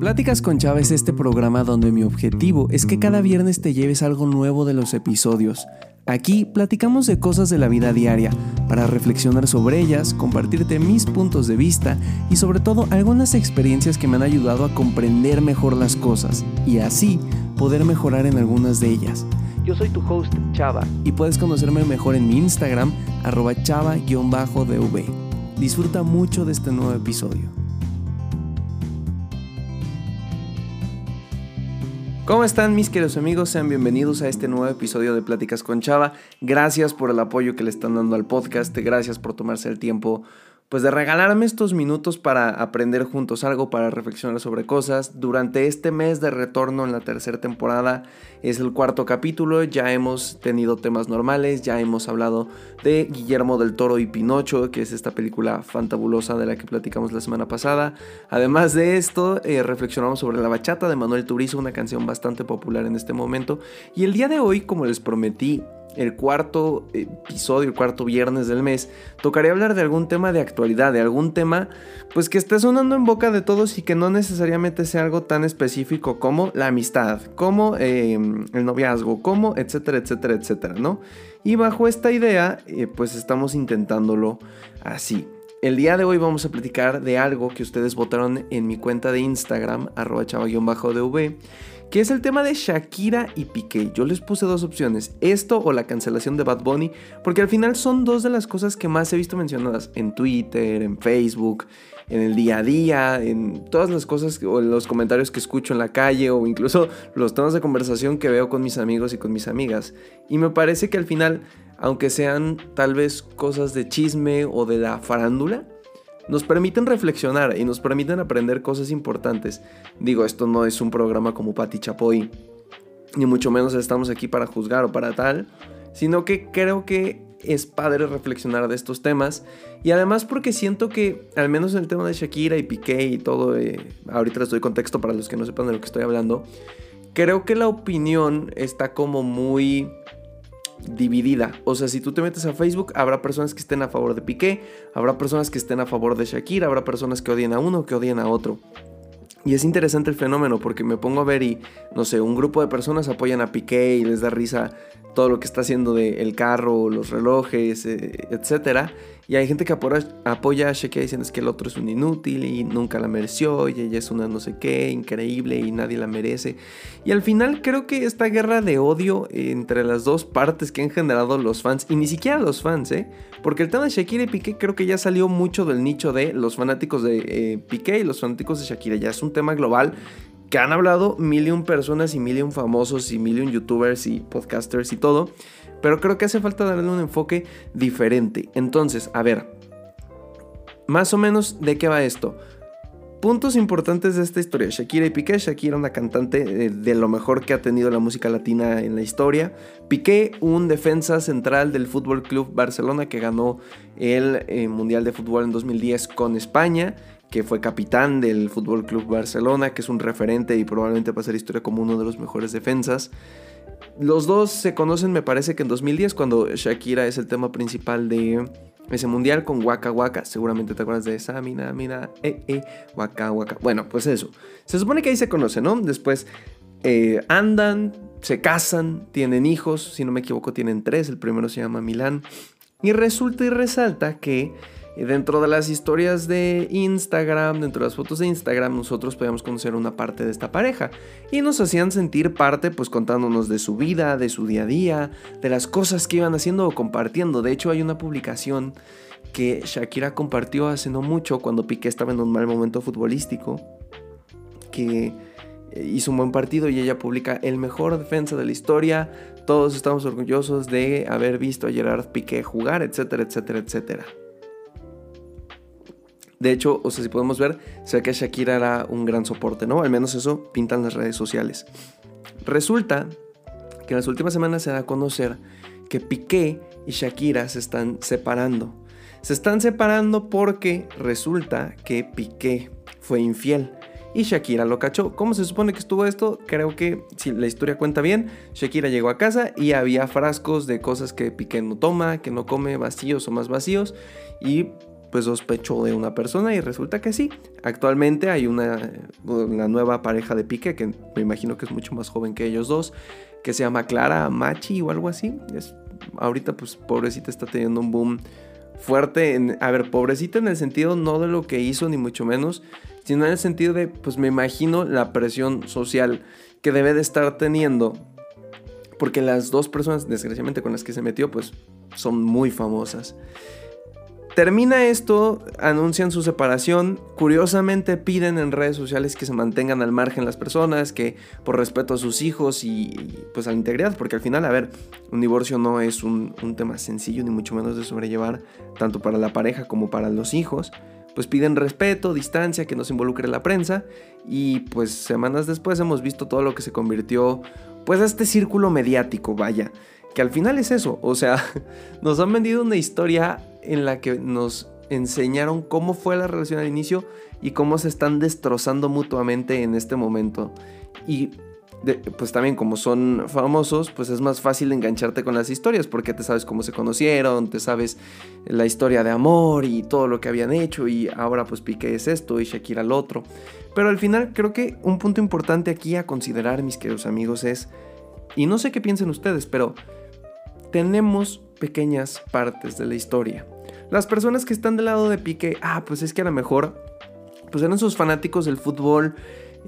Pláticas con Chava es este programa donde mi objetivo es que cada viernes te lleves algo nuevo de los episodios. Aquí platicamos de cosas de la vida diaria, para reflexionar sobre ellas, compartirte mis puntos de vista y sobre todo algunas experiencias que me han ayudado a comprender mejor las cosas y así poder mejorar en algunas de ellas. Yo soy tu host Chava y puedes conocerme mejor en mi Instagram arroba chava-dv. Disfruta mucho de este nuevo episodio. ¿Cómo están mis queridos amigos? Sean bienvenidos a este nuevo episodio de Pláticas con Chava. Gracias por el apoyo que le están dando al podcast. Gracias por tomarse el tiempo pues de regalarme estos minutos para aprender juntos algo, para reflexionar sobre cosas. Durante este mes de retorno en la tercera temporada es el cuarto capítulo, ya hemos tenido temas normales, ya hemos hablado de Guillermo del Toro y Pinocho, que es esta película fantabulosa de la que platicamos la semana pasada. Además de esto, eh, reflexionamos sobre La Bachata de Manuel Turizo, una canción bastante popular en este momento. Y el día de hoy, como les prometí, el cuarto episodio, el cuarto viernes del mes, tocaré hablar de algún tema de actualidad, de algún tema pues que esté sonando en boca de todos y que no necesariamente sea algo tan específico como la amistad, como em, el noviazgo, como etcétera, etcétera, etcétera, ¿no? Y bajo esta idea, eh, pues estamos intentándolo así. El día de hoy vamos a platicar de algo que ustedes votaron en mi cuenta de Instagram, arroba chava-dv que es el tema de Shakira y Piqué. Yo les puse dos opciones, esto o la cancelación de Bad Bunny, porque al final son dos de las cosas que más he visto mencionadas en Twitter, en Facebook, en el día a día, en todas las cosas o en los comentarios que escucho en la calle o incluso los temas de conversación que veo con mis amigos y con mis amigas. Y me parece que al final, aunque sean tal vez cosas de chisme o de la farándula, nos permiten reflexionar y nos permiten aprender cosas importantes. Digo, esto no es un programa como Pati Chapoy, ni mucho menos estamos aquí para juzgar o para tal, sino que creo que es padre reflexionar de estos temas y además porque siento que al menos en el tema de Shakira y Piqué y todo, eh, ahorita les doy contexto para los que no sepan de lo que estoy hablando, creo que la opinión está como muy dividida. O sea, si tú te metes a Facebook, habrá personas que estén a favor de Piqué, habrá personas que estén a favor de Shakira, habrá personas que odien a uno, que odien a otro. Y es interesante el fenómeno porque me pongo a ver y, no sé, un grupo de personas apoyan a Piqué y les da risa todo lo que está haciendo del el carro, los relojes, eh, etcétera. Y hay gente que apoya a Shakira diciendo es que el otro es un inútil y nunca la mereció y ella es una no sé qué, increíble y nadie la merece. Y al final creo que esta guerra de odio entre las dos partes que han generado los fans, y ni siquiera los fans, ¿eh? Porque el tema de Shakira y Piqué creo que ya salió mucho del nicho de los fanáticos de eh, Piqué y los fanáticos de Shakira. Ya es un tema global que han hablado mil y un personas y mil y un famosos y mil y un youtubers y podcasters y todo. Pero creo que hace falta darle un enfoque diferente. Entonces, a ver, más o menos de qué va esto. Puntos importantes de esta historia. Shakira y Piqué. Shakira, una cantante de, lo mejor que ha tenido la música latina en la historia. Piqué, un defensa central del Fútbol Club Barcelona que ganó el eh, Mundial de Fútbol en 2010 con España que fue capitán del Fútbol Club Barcelona, que es un referente y probablemente va a ser historia como uno de los mejores defensas. Los dos se conocen, me parece que en 2010, cuando Shakira es el tema principal de ese mundial con Waka Waka. Seguramente te acuerdas de esa, mina, mina, eh, eh, Waka Waka. Bueno, pues eso. Se supone que ahí se conocen, ¿no? Después eh, andan, se casan, tienen hijos. Si no me equivoco, tienen tres. El primero se llama Milán. Y resulta y resalta que dentro de las historias de Instagram, dentro de las fotos de Instagram, nosotros podíamos conocer una parte de esta pareja y nos hacían sentir parte, pues contándonos de su vida, de su día a día, de las cosas que iban haciendo o compartiendo. De hecho, hay una publicación que Shakira compartió hace no mucho cuando Piqué estaba en un mal momento futbolístico, que hizo un buen partido y ella publica el mejor defensa de la historia. Todos estamos orgullosos de haber visto a Gerard Piqué jugar, etcétera, etcétera, etcétera. De hecho, o sea, si podemos ver, se ve que Shakira era un gran soporte, ¿no? Al menos eso pintan las redes sociales. Resulta que en las últimas semanas se da a conocer que Piqué y Shakira se están separando. Se están separando porque resulta que Piqué fue infiel y Shakira lo cachó. ¿Cómo se supone que estuvo esto? Creo que si la historia cuenta bien, Shakira llegó a casa y había frascos de cosas que Piqué no toma, que no come, vacíos o más vacíos y pues sospechó de una persona y resulta que sí. Actualmente hay una, una nueva pareja de Piqué que me imagino que es mucho más joven que ellos dos, que se llama Clara Machi o algo así. Es, ahorita pues pobrecita está teniendo un boom fuerte. En, a ver, pobrecita en el sentido no de lo que hizo ni mucho menos, sino en el sentido de pues me imagino la presión social que debe de estar teniendo. Porque las dos personas, desgraciadamente, con las que se metió, pues son muy famosas. Termina esto, anuncian su separación. Curiosamente piden en redes sociales que se mantengan al margen las personas, que por respeto a sus hijos y, pues a la integridad, porque al final, a ver, un divorcio no es un, un, tema sencillo ni mucho menos de sobrellevar, tanto para la pareja como para los hijos. Pues piden respeto, distancia, que no se involucre la prensa y pues semanas después hemos visto todo lo que se convirtió pues a este círculo mediático, vaya que al final es eso, o sea, nos han vendido una historia en la que nos enseñaron cómo fue la relación al inicio y cómo se están destrozando mutuamente en este momento. Y pues también como son famosos, pues es más fácil engancharte con las historias porque te sabes cómo se conocieron, te sabes la historia de amor y todo lo que habían hecho y ahora pues Piqué es esto y Shakira el otro. Pero al final creo que un punto importante aquí a considerar, mis queridos amigos, es, y no sé qué piensen ustedes, pero tenemos pequeñas partes de la historia. Las personas que están del lado de Piqué, ah, pues es que a lo mejor pues eran sus fanáticos del fútbol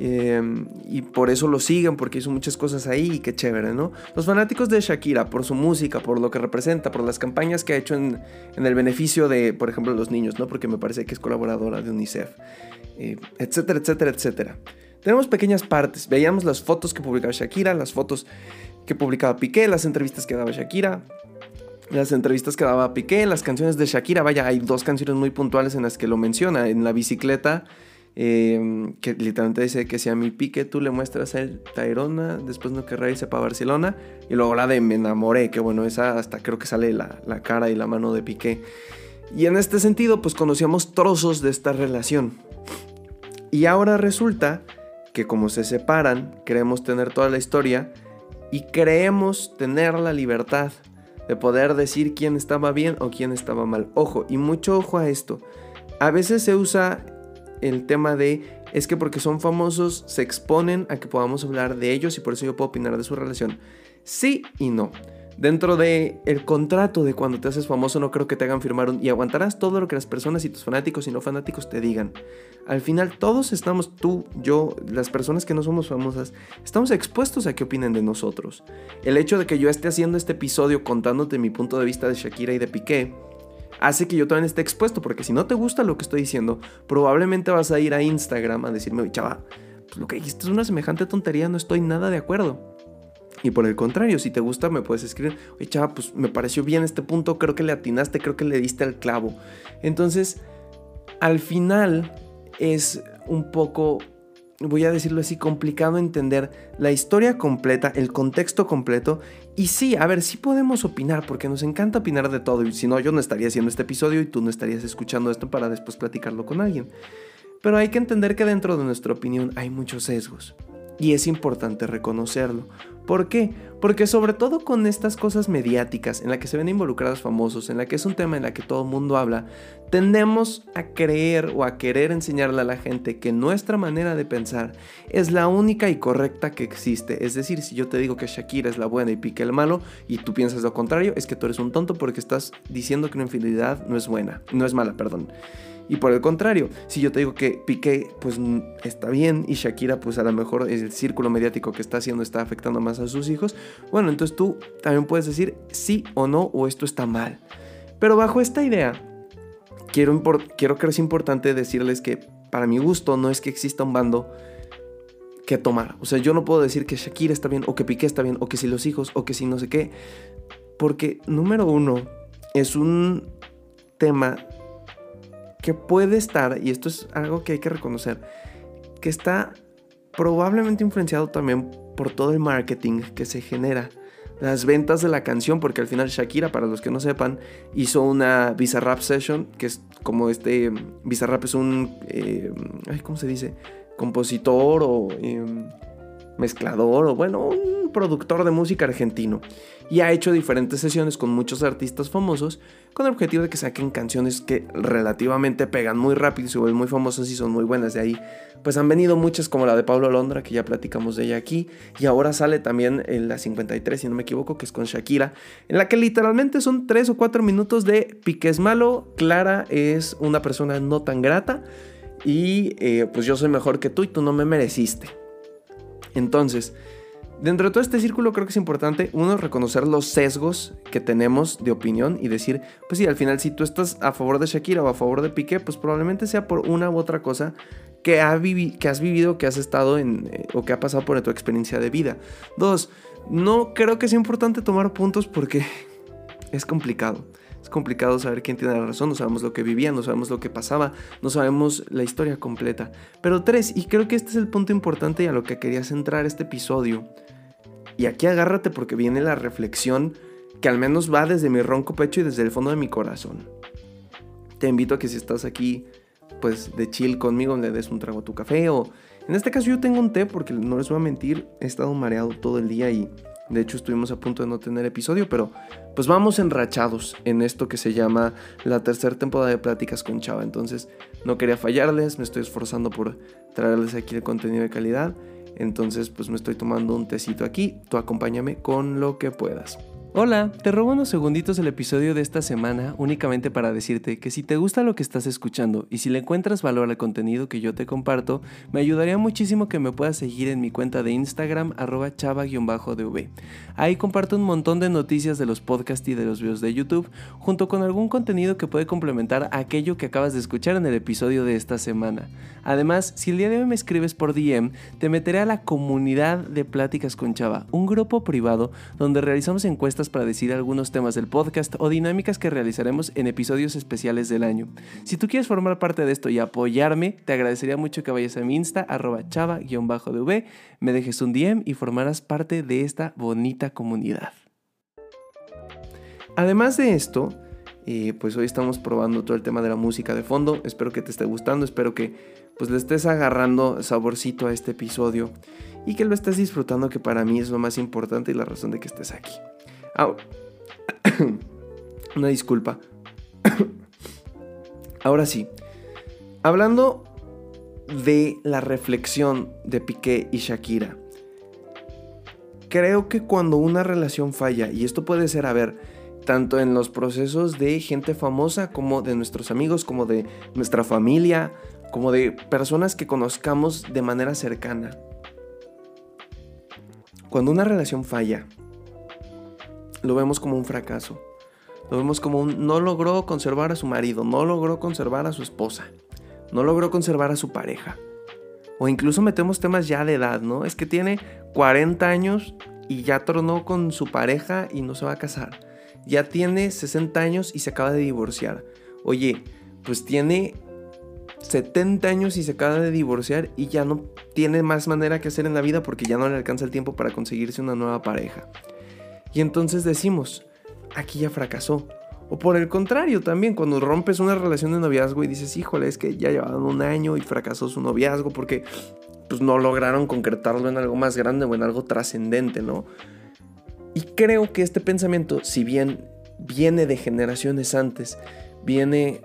eh, y por eso lo siguen, porque hizo muchas cosas ahí y qué chévere, ¿no? Los fanáticos de Shakira, por su música, por lo que representa, por las campañas que ha hecho en, el beneficio de, por ejemplo, los niños, ¿no? Porque me parece que es colaboradora de UNICEF, eh, etcétera, etcétera, etcétera. Tenemos pequeñas partes, veíamos las fotos que publicaba Shakira, las fotos que publicaba Piqué, las entrevistas que daba Shakira, las entrevistas que daba Piqué, las canciones de Shakira. Vaya, hay dos canciones muy puntuales en las que lo menciona. En la bicicleta, em, que literalmente dice que si a mi Piqué tú le muestras él Tairona, después no querrá irse para Barcelona. Y luego la de Me enamoré, que bueno, esa hasta creo que sale la, la cara y la mano de Piqué. Y en este sentido, pues conocíamos trozos de esta relación. Y ahora resulta que como se separan, queremos tener toda la historia y creemos tener la libertad de poder decir quién estaba bien o quién estaba mal. Ojo, y mucho ojo a esto. A veces se usa el tema de es que porque son famosos se exponen a que podamos hablar de ellos y por eso yo puedo opinar de su relación. Sí y no. Dentro de el contrato de cuando te haces famoso no creo que te hagan firmar un, y aguantarás todo lo que las personas y tus fanáticos y no fanáticos te digan. Al final todos estamos, tú, yo, las personas que no somos famosas, estamos expuestos a que opinen de nosotros. El hecho de que yo esté haciendo este episodio contándote mi punto de vista de Shakira y de Piqué, hace que yo también esté expuesto, porque si no te gusta lo que estoy diciendo, probablemente vas a ir a Instagram a decirme, chava, pues lo que dijiste es una semejante tontería, no estoy nada de acuerdo. Y por el contrario, si te gusta, me puedes escribir, oye chava, pues me pareció bien este punto, creo que le atinaste, creo que le diste al clavo. Entonces, al final es un poco, voy a decirlo así, complicado entender la historia completa, el contexto completo. Y sí, a ver, sí podemos opinar, porque nos encanta opinar de todo. Y si no, yo no estaría haciendo este episodio y tú no estarías escuchando esto para después platicarlo con alguien. Pero hay que entender que dentro de nuestra opinión hay muchos sesgos. Y es importante reconocerlo. ¿Por qué? Porque sobre todo con estas cosas mediáticas en la que se ven involucrados famosos, en la que es un tema en la que todo el mundo habla, tendemos a creer o a querer enseñarle a la gente que nuestra manera de pensar es la única y correcta que existe. Es decir, si yo te digo que Shakira es la buena y Piqué el malo y tú piensas lo contrario, es que tú eres un tonto porque estás diciendo que una infidelidad no es buena, no es mala, perdón. Y por el contrario, si yo te digo que Piqué pues está bien y Shakira pues a lo mejor el círculo mediático que está haciendo está afectando más a sus hijos, bueno, entonces tú también puedes decir sí o no o esto está mal. Pero bajo esta idea, quiero, quiero que es importante decirles que para mi gusto no es que exista un bando que tomar. O sea, yo no puedo decir que Shakira está bien o que Piqué está bien o que si los hijos o que si no sé qué. Porque número uno, es un tema que puede estar, y esto es algo que hay que reconocer, que está probablemente influenciado también por todo el marketing que se genera. Las ventas de la canción, porque al final Shakira, para los que no sepan, hizo una Bizarrap Session, que es como este, Bizarrap es un, eh, ¿cómo se dice? Compositor o... Em, mezclador o bueno, un productor de música argentino. Y ha hecho diferentes sesiones con muchos artistas famosos con el objetivo de que saquen canciones que relativamente pegan muy rápido y se vuelven muy famosas y son muy buenas. De ahí pues han venido muchas como la de Pablo Londra, que ya platicamos de ella aquí. Y ahora sale también en la 53, si no me equivoco, que es con Shakira, en la que literalmente son 3 o 4 minutos de Pique es malo, Clara es una persona no tan grata y eh, pues yo soy mejor que tú y tú no me mereciste. Entonces, dentro de todo este círculo creo que es importante, uno, reconocer los sesgos que tenemos de opinión y decir, pues sí, al final si tú estás a favor de Shakira o a favor de Piqué, pues probablemente sea por una u otra cosa que, que has vivido, que has estado en, eh, o que ha pasado por tu experiencia de vida. Dos, no creo que sea importante tomar puntos porque es complicado. Es complicado saber quién tiene la razón, no sabemos lo que vivía, no sabemos lo que pasaba, no sabemos la historia completa. Pero tres, y creo que este es el punto importante y a lo que quería centrar este episodio. Y aquí agárrate porque viene la reflexión que al menos va desde mi ronco pecho y desde el fondo de mi corazón. Te invito a que si estás aquí, pues de chill conmigo, le des un trago a tu café o... En este caso yo tengo un té porque no les voy a mentir, he estado mareado todo el día y de hecho, estuvimos a punto de no tener episodio, pero pues vamos enrachados en esto que se llama la tercera temporada de Pláticas con Chava. Entonces, no quería fallarles, me estoy esforzando por traerles aquí el contenido de calidad. Entonces, pues me estoy tomando un tecito aquí. Tú acompáñame con lo que puedas. Hola, te robo unos segunditos el episodio de esta semana únicamente para decirte que si te gusta lo que estás escuchando y si le encuentras valor al contenido que yo te comparto, me ayudaría muchísimo que me puedas seguir en mi cuenta de Instagram arroba chava-dv. Ahí comparto un montón de noticias de los podcasts y de los videos de YouTube, junto con algún contenido que puede complementar aquello que acabas de escuchar en el episodio de esta semana. Además, si el día de hoy me escribes por DM, te meteré a la comunidad de Pláticas con Chava, un grupo privado donde realizamos encuestas para decir algunos temas del podcast o dinámicas que realizaremos en episodios especiales del año. Si tú quieres formar parte de esto y apoyarme, te agradecería mucho que vayas a mi Insta, arroba chava-dv, me dejes un DM y formarás parte de esta bonita comunidad. Además de esto, eh, pues hoy estamos probando todo el tema de la música de fondo. Espero que te esté gustando, espero que pues le estés agarrando saborcito a este episodio y que lo estés disfrutando, que para mí es lo más importante y la razón de que estés aquí. Una disculpa. Ahora sí. Hablando de la reflexión de Piqué y Shakira. Creo que cuando una relación falla, y esto puede ser, a ver, tanto en los procesos de gente famosa como de nuestros amigos, como de nuestra familia, como de personas que conozcamos de manera cercana. Cuando una relación falla, lo vemos como un fracaso. Lo vemos como un no logró conservar a su marido, no logró conservar a su esposa, no logró conservar a su pareja. O incluso metemos temas ya de edad, ¿no? Es que tiene 40 años y ya tronó con su pareja y no se va a casar. Ya tiene 60 años y se acaba de divorciar. Oye, pues tiene 70 años y se acaba de divorciar y ya no tiene más manera que hacer en la vida porque ya no le alcanza el tiempo para conseguirse una nueva pareja. Y entonces decimos, aquí ya fracasó. O por el contrario, también cuando rompes una relación de noviazgo y dices, híjole, es que ya llevaban un año y fracasó su noviazgo porque pues no lograron concretarlo en algo más grande o en algo trascendente, ¿no? Y creo que este pensamiento, si bien viene de generaciones antes, viene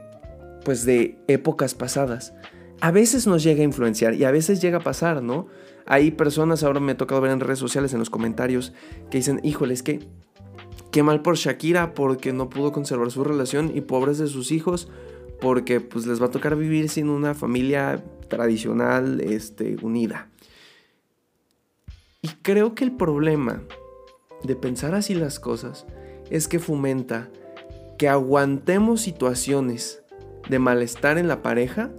pues de épocas pasadas, a veces nos llega a influenciar y a veces llega a pasar, ¿no? Hay personas, ahora me ha tocado ver en redes sociales, en los comentarios, que dicen, híjole, es que qué mal por Shakira porque no pudo conservar su relación y pobres de sus hijos porque pues les va a tocar vivir sin una familia tradicional, este, unida. Y creo que el problema de pensar así las cosas es que fomenta que aguantemos situaciones de malestar en la pareja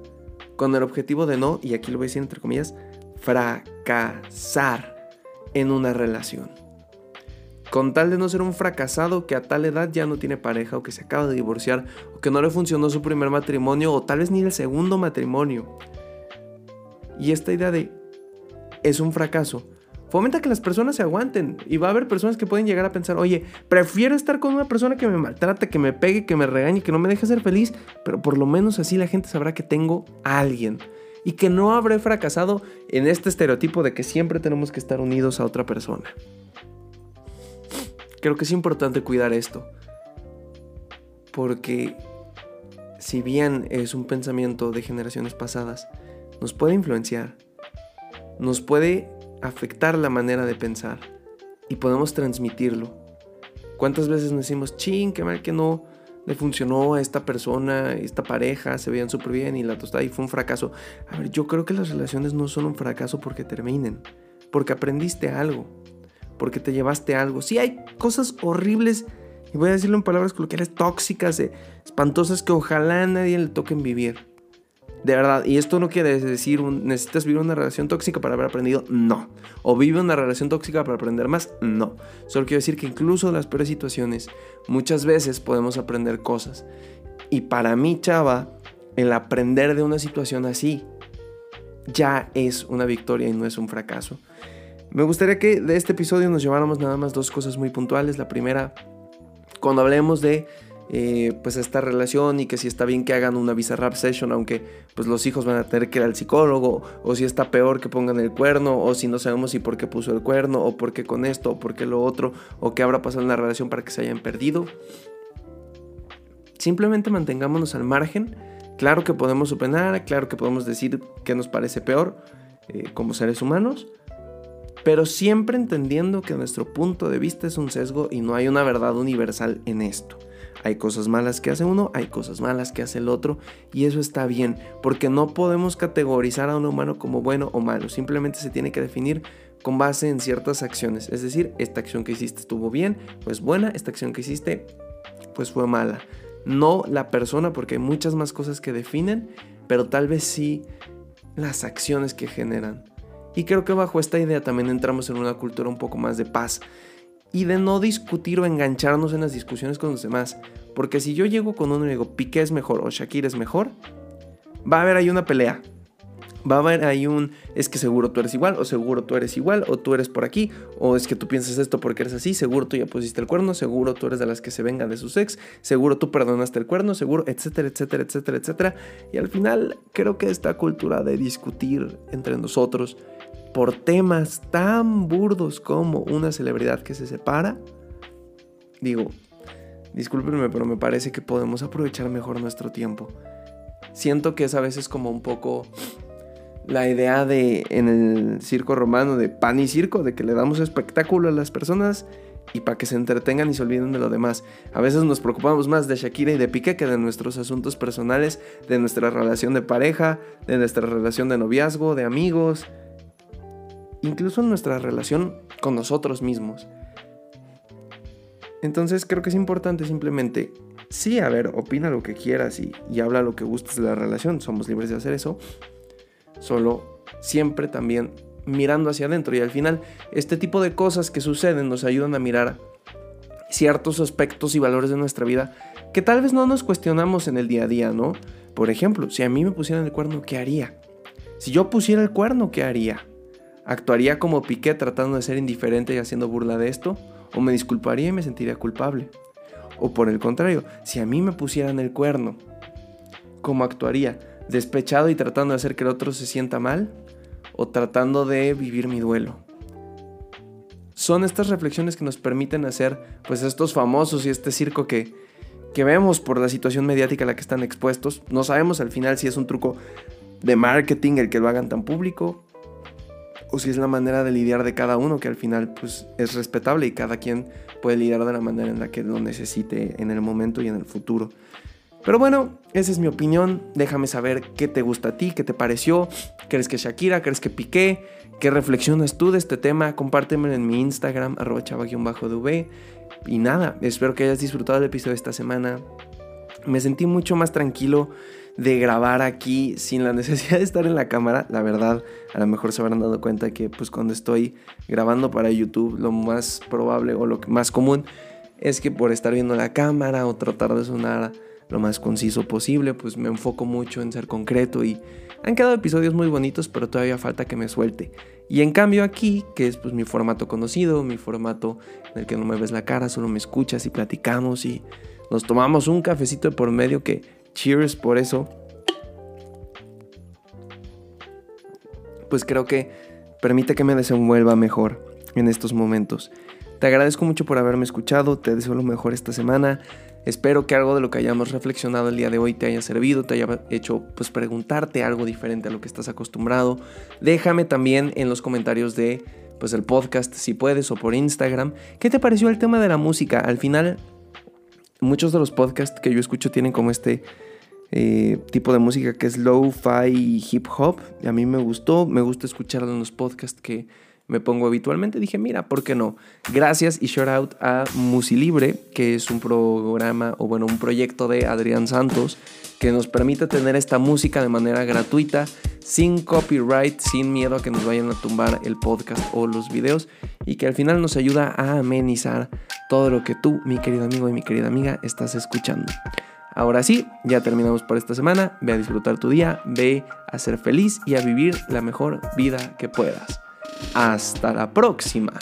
con el objetivo de no, y aquí lo voy a decir entre comillas, fracasar en una relación. Con tal de no ser un fracasado que a tal edad ya no tiene pareja o que se acaba de divorciar o que no le funcionó su primer matrimonio o tal vez ni el segundo matrimonio. Y esta idea de es un fracaso fomenta que las personas se aguanten. Y va a haber personas que pueden llegar a pensar, oye, prefiero estar con una persona que me maltrate, que me pegue, que me regañe, que no me deje ser feliz, pero por lo menos así la gente sabrá que tengo a alguien y que no habré fracasado en este estereotipo de que siempre tenemos que estar unidos a otra persona. Creo que es importante cuidar esto, porque si bien es un pensamiento de generaciones pasadas, nos puede influenciar, nos puede afectar la manera de pensar y podemos transmitirlo. ¿Cuántas veces nos decimos, ching, qué mal que no le funcionó a esta persona, esta pareja, se veían súper bien y la tostada y fue un fracaso? A ver, yo creo que las relaciones no son un fracaso porque terminen, porque aprendiste algo, porque te llevaste algo. Sí hay cosas horribles, y voy a decirlo en palabras coloquiales, tóxicas, espantosas que ojalá a nadie le toquen vivir. De verdad, y esto no quiere decir necesitas vivir una relación tóxica para haber aprendido, no. O vive una relación tóxica para aprender más, no. Solo quiero decir que incluso en las peores situaciones, muchas veces podemos aprender cosas. Y para mí, chava, el aprender de una situación así ya es una victoria y no es un fracaso. Me gustaría que de este episodio nos lleváramos nada más dos cosas muy puntuales. La primera, cuando hablemos de eh, pues esta relación y que si está bien que hagan una visa rap session, aunque pues los hijos van a tener que ir al psicólogo, o si está peor que pongan el cuerno, o si no sabemos si por qué puso el cuerno, o por qué con esto, o por qué lo otro, o qué habrá pasado en la relación para que se hayan perdido. Simplemente mantengámonos al margen. Claro que podemos opinar, claro que podemos decir qué nos parece peor eh, como seres humanos, pero siempre entendiendo que nuestro punto de vista es un sesgo y no hay una verdad universal en esto. Hay cosas malas que hace uno, hay cosas malas que hace el otro y eso está bien, porque no podemos categorizar a un humano como bueno o malo, simplemente se tiene que definir con base en ciertas acciones, es decir, esta acción que hiciste estuvo bien, pues buena, esta acción que hiciste pues fue mala. No la persona, porque hay muchas más cosas que definen, pero tal vez sí las acciones que generan. Y creo que bajo esta idea también entramos en una cultura un poco más de paz y de no discutir o engancharnos en las discusiones con los demás. Porque si yo llego con uno y digo, Piqué es mejor o Shakira es mejor, va a haber ahí una pelea. Va a haber ahí un, es que seguro tú eres igual, o seguro tú eres igual, o tú eres por aquí, o es que tú piensas esto porque eres así, seguro tú ya pusiste el cuerno, seguro tú eres de las que se vengan de sus ex, seguro tú perdonaste el cuerno, seguro, etcétera, etcétera, etcétera, etcétera. Y al final creo que esta cultura de discutir entre nosotros por temas tan burdos como una celebridad que se separa, digo, discúlpenme, pero me parece que podemos aprovechar mejor nuestro tiempo. Siento que es a veces como un poco la idea de en el circo romano de pan y circo, de que le damos espectáculo a las personas y para que se entretengan y se olviden de lo demás. A veces nos preocupamos más de Shakira y de Piqué que de nuestros asuntos personales, de nuestra relación de pareja, de nuestra relación de noviazgo, de amigos, incluso en nuestra relación con nosotros mismos. Entonces creo que es importante simplemente, sí, a ver, opina lo que quieras y, y habla lo que gustes de la relación, somos libres de hacer eso, solo siempre también mirando hacia adentro y al final este tipo de cosas que suceden nos ayudan a mirar ciertos aspectos y valores de nuestra vida que tal vez no nos cuestionamos en el día a día, ¿no? Por ejemplo, si a mí me pusieran el cuerno, ¿qué haría? Si yo pusiera el cuerno, ¿qué haría? ¿Actuaría como Piqué tratando de ser indiferente y haciendo burla de esto? ¿O me disculparía y me sentiría culpable? O por el contrario, si a mí me pusieran el cuerno, ¿cómo actuaría? ¿Despechado y tratando de hacer que el otro se sienta mal? ¿O tratando de vivir mi duelo? Son estas reflexiones que nos permiten hacer pues estos famosos y este circo que, que vemos por la situación mediática a la que están expuestos. No sabemos al final si es un truco de marketing el que lo hagan tan público o si es la manera de lidiar de cada uno, que al final pues es respetable y cada quien puede lidiar de la manera en la que lo necesite en el momento y en el futuro. Pero bueno, esa es mi opinión. Déjame saber qué te gusta a ti, qué te pareció. ¿Crees que Shakira? ¿Crees que Piqué? ¿Qué reflexionas tú de este tema? Compártemelo en mi Instagram, arroba chava-dv. Y nada, espero que hayas disfrutado el episodio de esta semana. Me sentí mucho más tranquilo de grabar aquí sin la necesidad de estar en la cámara. La verdad, a lo mejor se habrán dado cuenta que pues cuando estoy grabando para YouTube, lo más probable o lo más común es que por estar viendo la cámara o tratar de sonar lo más conciso posible, pues me enfoco mucho en ser concreto y han quedado episodios muy bonitos, pero todavía falta que me suelte. Y en cambio aquí, que es pues mi formato conocido, mi formato en el que no me ves la cara, solo me escuchas y platicamos y nos tomamos un cafecito de por medio que Cheers por eso. pues creo que permite que me desenvuelva mejor en estos momentos. Te agradezco mucho por haberme escuchado, te deseo lo mejor esta semana. Espero que algo de lo que hayamos reflexionado el día de hoy te haya servido, te haya hecho pues preguntarte algo diferente a lo que estás acostumbrado. Déjame también en los comentarios de pues el podcast si puedes o por Instagram, ¿qué te pareció el tema de la música? Al final muchos de los podcasts que yo escucho tienen como este eh, tipo de música que es low-fi hip hop. Y a mí me gustó, me gusta escucharlo en los podcasts que me pongo habitualmente. Dije, mira, ¿por qué no? Gracias y shout out a Musilibre, que es un programa o bueno, un proyecto de Adrián Santos que nos permite tener esta música de manera gratuita, sin copyright, sin miedo a que nos vayan a tumbar el podcast o los videos y que al final nos ayuda a amenizar todo lo que tú, mi querido amigo y mi querida amiga, estás escuchando. Ahora sí, ya terminamos por esta semana. Ve a disfrutar tu día, ve a ser feliz y a vivir la mejor vida que puedas. Hasta la próxima.